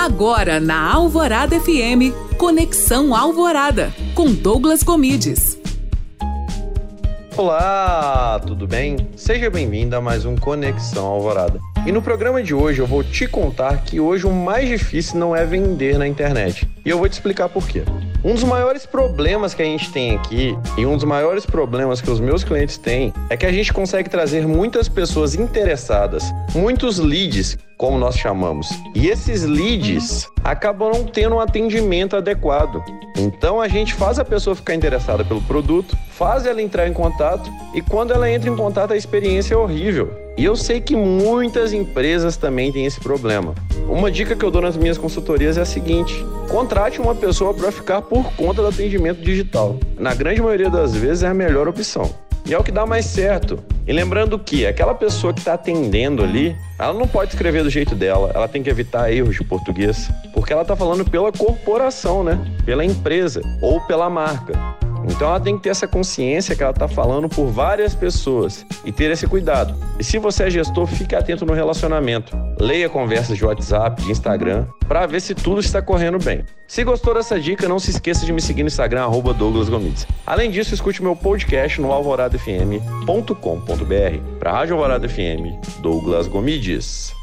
Agora na Alvorada FM, Conexão Alvorada, com Douglas Comides. Olá, tudo bem? Seja bem-vindo a mais um Conexão Alvorada. E no programa de hoje eu vou te contar que hoje o mais difícil não é vender na internet. E eu vou te explicar por quê. Um dos maiores problemas que a gente tem aqui, e um dos maiores problemas que os meus clientes têm, é que a gente consegue trazer muitas pessoas interessadas, muitos leads, como nós chamamos. E esses leads acabam não tendo um atendimento adequado. Então a gente faz a pessoa ficar interessada pelo produto, faz ela entrar em contato, e quando ela entra em contato a experiência é horrível. E eu sei que muitas empresas também têm esse problema. Uma dica que eu dou nas minhas consultorias é a seguinte: contrate uma pessoa para ficar por conta do atendimento digital. Na grande maioria das vezes é a melhor opção. E é o que dá mais certo. E lembrando que aquela pessoa que está atendendo ali, ela não pode escrever do jeito dela, ela tem que evitar erros de português, porque ela está falando pela corporação, né? Pela empresa ou pela marca. Então ela tem que ter essa consciência que ela está falando por várias pessoas e ter esse cuidado. E se você é gestor, fique atento no relacionamento. Leia conversas de WhatsApp, de Instagram, para ver se tudo está correndo bem. Se gostou dessa dica, não se esqueça de me seguir no Instagram, arroba Douglas Gomides. Além disso, escute meu podcast no alvoradafm.com.br. Para a Rádio Alvorada FM, Douglas Gomides.